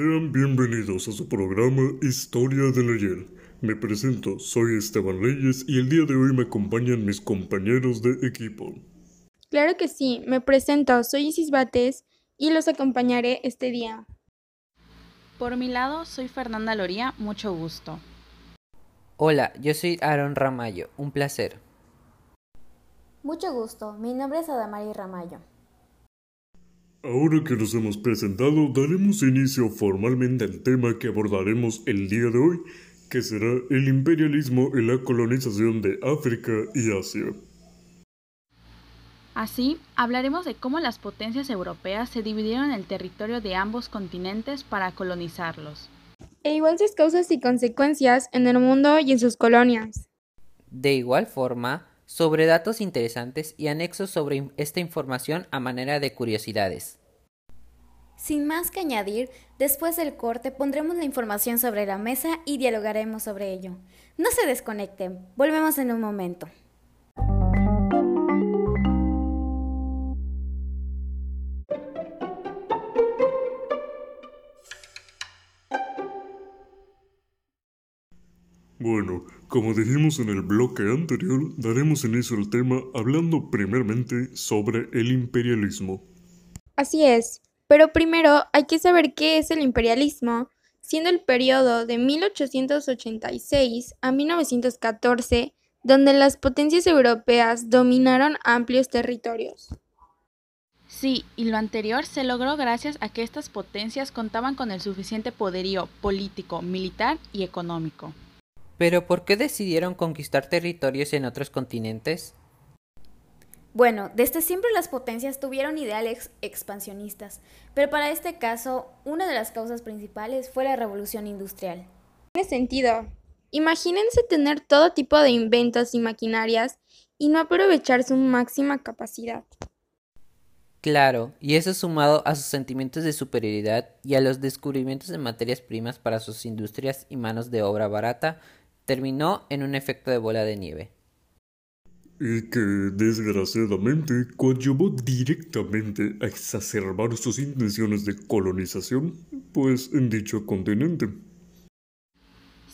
Sean bienvenidos a su programa Historia del Ayer. Me presento, soy Esteban Leyes y el día de hoy me acompañan mis compañeros de equipo. Claro que sí, me presento, soy Isis Bates y los acompañaré este día. Por mi lado, soy Fernanda Loría, mucho gusto. Hola, yo soy Aaron Ramayo, un placer. Mucho gusto, mi nombre es Adamari Ramayo. Ahora que nos hemos presentado, daremos inicio formalmente al tema que abordaremos el día de hoy, que será el imperialismo y la colonización de África y Asia. Así, hablaremos de cómo las potencias europeas se dividieron el territorio de ambos continentes para colonizarlos. E igual sus causas y consecuencias en el mundo y en sus colonias. De igual forma, sobre datos interesantes y anexos sobre esta información a manera de curiosidades. Sin más que añadir, después del corte pondremos la información sobre la mesa y dialogaremos sobre ello. No se desconecten, volvemos en un momento. Bueno, como dijimos en el bloque anterior, daremos inicio al tema hablando primeramente sobre el imperialismo. Así es, pero primero hay que saber qué es el imperialismo, siendo el periodo de 1886 a 1914 donde las potencias europeas dominaron amplios territorios. Sí, y lo anterior se logró gracias a que estas potencias contaban con el suficiente poderío político, militar y económico. Pero ¿por qué decidieron conquistar territorios en otros continentes? Bueno, desde siempre las potencias tuvieron ideales expansionistas, pero para este caso, una de las causas principales fue la revolución industrial. Tiene sentido. Imagínense tener todo tipo de inventos y maquinarias y no aprovechar su máxima capacidad. Claro, y eso sumado a sus sentimientos de superioridad y a los descubrimientos de materias primas para sus industrias y manos de obra barata, terminó en un efecto de bola de nieve. Y que desgraciadamente coadyuvó directamente a exacerbar sus intenciones de colonización, pues en dicho continente.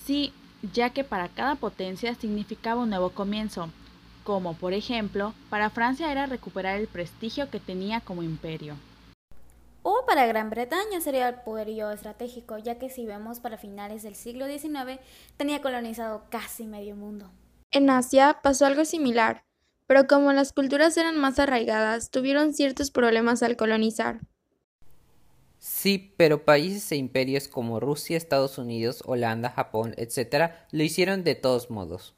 Sí, ya que para cada potencia significaba un nuevo comienzo, como por ejemplo, para Francia era recuperar el prestigio que tenía como imperio. O para Gran Bretaña sería el poderío estratégico, ya que si vemos para finales del siglo XIX tenía colonizado casi medio mundo. En Asia pasó algo similar, pero como las culturas eran más arraigadas, tuvieron ciertos problemas al colonizar. Sí, pero países e imperios como Rusia, Estados Unidos, Holanda, Japón, etc., lo hicieron de todos modos.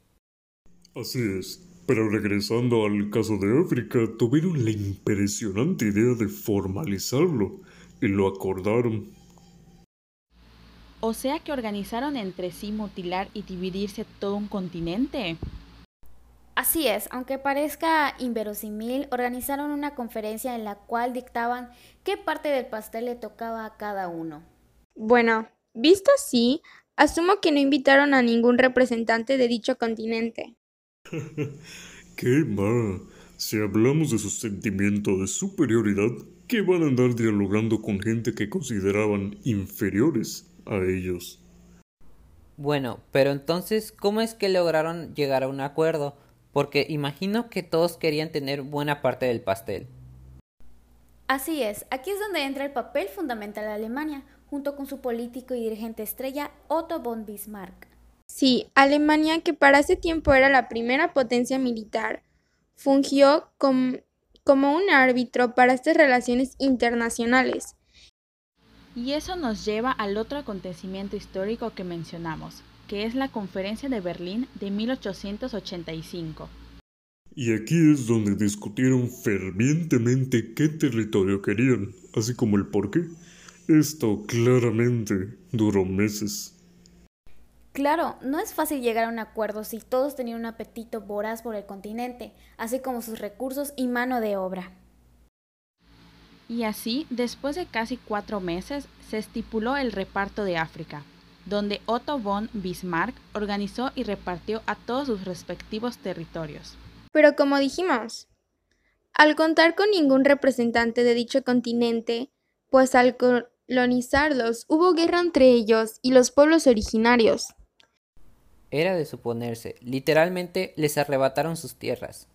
Así es, pero regresando al caso de África, tuvieron la impresionante idea de formalizarlo y lo acordaron. O sea que organizaron entre sí mutilar y dividirse todo un continente. Así es, aunque parezca inverosímil, organizaron una conferencia en la cual dictaban qué parte del pastel le tocaba a cada uno. Bueno, visto así, asumo que no invitaron a ningún representante de dicho continente. ¿Qué más? Si hablamos de su sentimiento de superioridad, ¿qué van a andar dialogando con gente que consideraban inferiores a ellos? Bueno, pero entonces, ¿cómo es que lograron llegar a un acuerdo? Porque imagino que todos querían tener buena parte del pastel. Así es, aquí es donde entra el papel fundamental de Alemania, junto con su político y dirigente estrella Otto von Bismarck. Sí, Alemania, que para ese tiempo era la primera potencia militar, fungió como un árbitro para estas relaciones internacionales. Y eso nos lleva al otro acontecimiento histórico que mencionamos, que es la Conferencia de Berlín de 1885. Y aquí es donde discutieron fervientemente qué territorio querían, así como el por qué. Esto claramente duró meses. Claro, no es fácil llegar a un acuerdo si todos tenían un apetito voraz por el continente, así como sus recursos y mano de obra. Y así, después de casi cuatro meses, se estipuló el reparto de África, donde Otto von Bismarck organizó y repartió a todos sus respectivos territorios. Pero como dijimos, al contar con ningún representante de dicho continente, pues al, colonizarlos hubo guerra entre ellos y los pueblos originarios. Era de suponerse, literalmente les arrebataron sus tierras.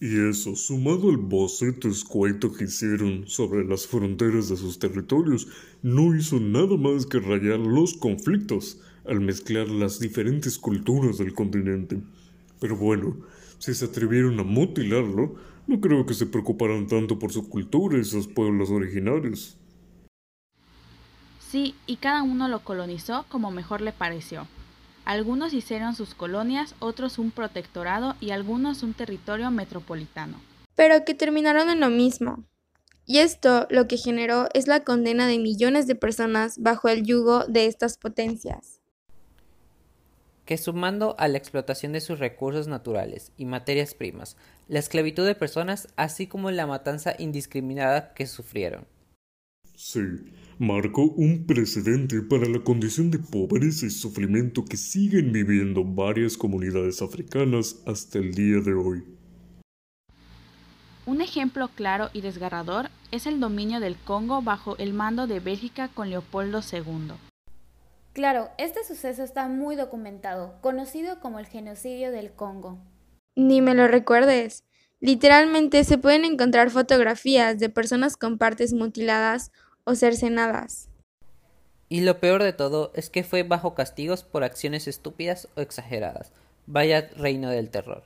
Y eso, sumado al boceto escueto que hicieron sobre las fronteras de sus territorios, no hizo nada más que rayar los conflictos al mezclar las diferentes culturas del continente. Pero bueno, si se atrevieron a mutilarlo, no creo que se preocuparan tanto por su cultura y sus pueblos originarios. Sí, y cada uno lo colonizó como mejor le pareció. Algunos hicieron sus colonias, otros un protectorado y algunos un territorio metropolitano. Pero que terminaron en lo mismo. Y esto lo que generó es la condena de millones de personas bajo el yugo de estas potencias. Que sumando a la explotación de sus recursos naturales y materias primas, la esclavitud de personas, así como la matanza indiscriminada que sufrieron. Sí, marcó un precedente para la condición de pobreza y sufrimiento que siguen viviendo varias comunidades africanas hasta el día de hoy. Un ejemplo claro y desgarrador es el dominio del Congo bajo el mando de Bélgica con Leopoldo II. Claro, este suceso está muy documentado, conocido como el genocidio del Congo. Ni me lo recuerdes. Literalmente se pueden encontrar fotografías de personas con partes mutiladas o cercenadas. Y lo peor de todo es que fue bajo castigos por acciones estúpidas o exageradas. Vaya reino del terror.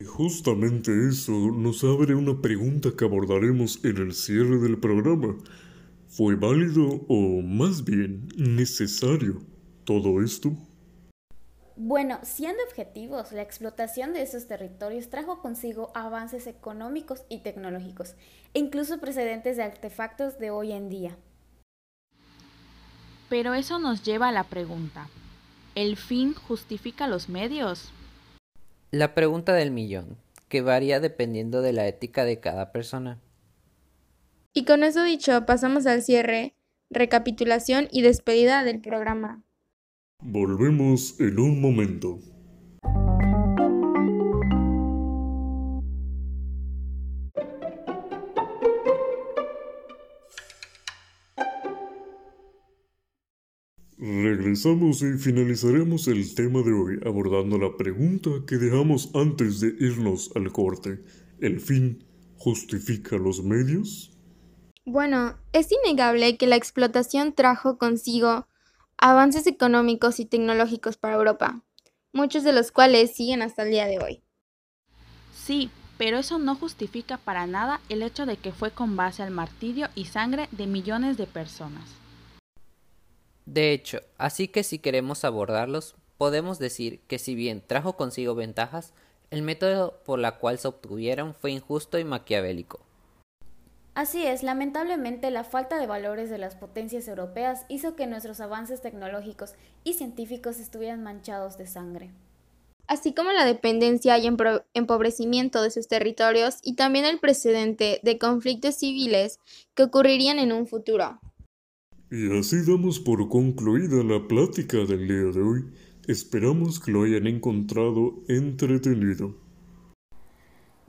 Y justamente eso nos abre una pregunta que abordaremos en el cierre del programa. ¿Fue válido o más bien necesario todo esto? Bueno, siendo objetivos, la explotación de esos territorios trajo consigo avances económicos y tecnológicos, e incluso precedentes de artefactos de hoy en día. Pero eso nos lleva a la pregunta, ¿el fin justifica los medios? La pregunta del millón, que varía dependiendo de la ética de cada persona. Y con eso dicho, pasamos al cierre, recapitulación y despedida del programa. Volvemos en un momento. Regresamos y finalizaremos el tema de hoy abordando la pregunta que dejamos antes de irnos al corte. ¿El fin justifica los medios? Bueno, es innegable que la explotación trajo consigo avances económicos y tecnológicos para Europa, muchos de los cuales siguen hasta el día de hoy. Sí, pero eso no justifica para nada el hecho de que fue con base al martirio y sangre de millones de personas. De hecho, así que si queremos abordarlos, podemos decir que si bien trajo consigo ventajas, el método por la cual se obtuvieron fue injusto y maquiavélico. Así es, lamentablemente la falta de valores de las potencias europeas hizo que nuestros avances tecnológicos y científicos estuvieran manchados de sangre. Así como la dependencia y empobrecimiento de sus territorios y también el precedente de conflictos civiles que ocurrirían en un futuro. Y así damos por concluida la plática del día de hoy. Esperamos que lo hayan encontrado entretenido.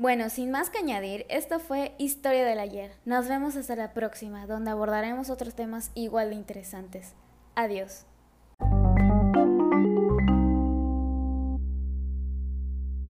Bueno, sin más que añadir, esto fue Historia del Ayer. Nos vemos hasta la próxima, donde abordaremos otros temas igual de interesantes. Adiós.